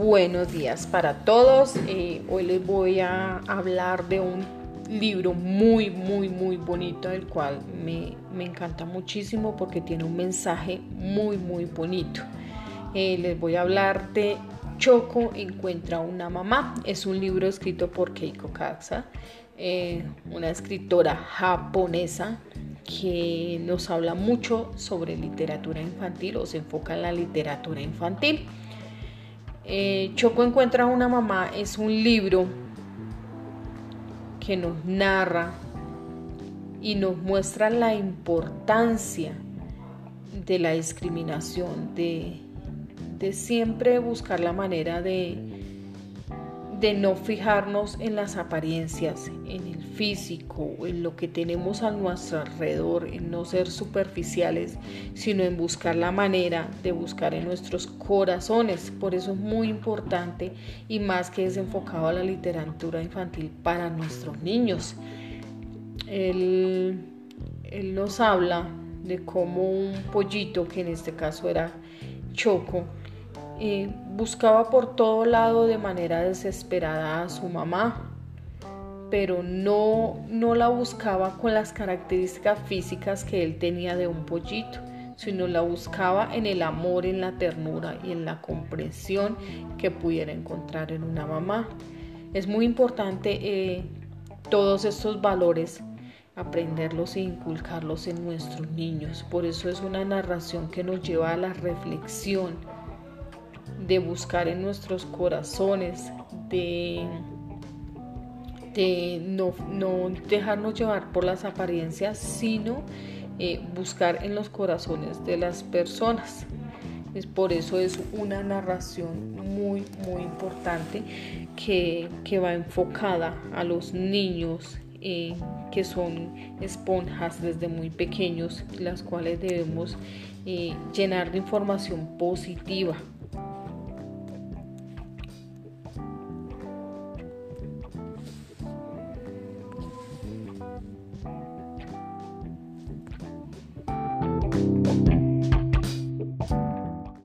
buenos días para todos. Eh, hoy les voy a hablar de un libro muy, muy, muy bonito, el cual me, encanta muchísimo porque tiene un mensaje muy, muy bonito. Eh, les voy a hablar de Choco encuentra una mamá. Es un libro escrito por Keiko Katsa, eh, una escritora japonesa que nos habla mucho sobre literatura infantil o se enfoca en la literatura infantil. Eh, Choco encuentra a una mamá es un libro que nos narra y nos muestra la importancia de la discriminación, de, de siempre buscar la manera de, de no fijarnos en las apariencias, en el físico, en lo que tenemos a nuestro alrededor, en no ser superficiales, sino en buscar la manera de buscar en nuestros corazones. Por eso es muy importante y más que es enfocado a la literatura infantil para nuestros niños. Él, él nos habla de cómo un pollito, que en este caso era Choco, buscaba por todo lado de manera desesperada a su mamá, pero no, no la buscaba con las características físicas que él tenía de un pollito, sino la buscaba en el amor, en la ternura y en la comprensión que pudiera encontrar en una mamá. Es muy importante eh, todos estos valores aprenderlos e inculcarlos en nuestros niños. Por eso es una narración que nos lleva a la reflexión de buscar en nuestros corazones, de, de no, dejarnos llevar por las apariencias, sino eh, buscar en los corazones de las personas. Es por eso es una narración muy, muy importante que, va enfocada a los niños eh, que son esponjas desde muy pequeños, las cuales debemos eh, llenar de información positiva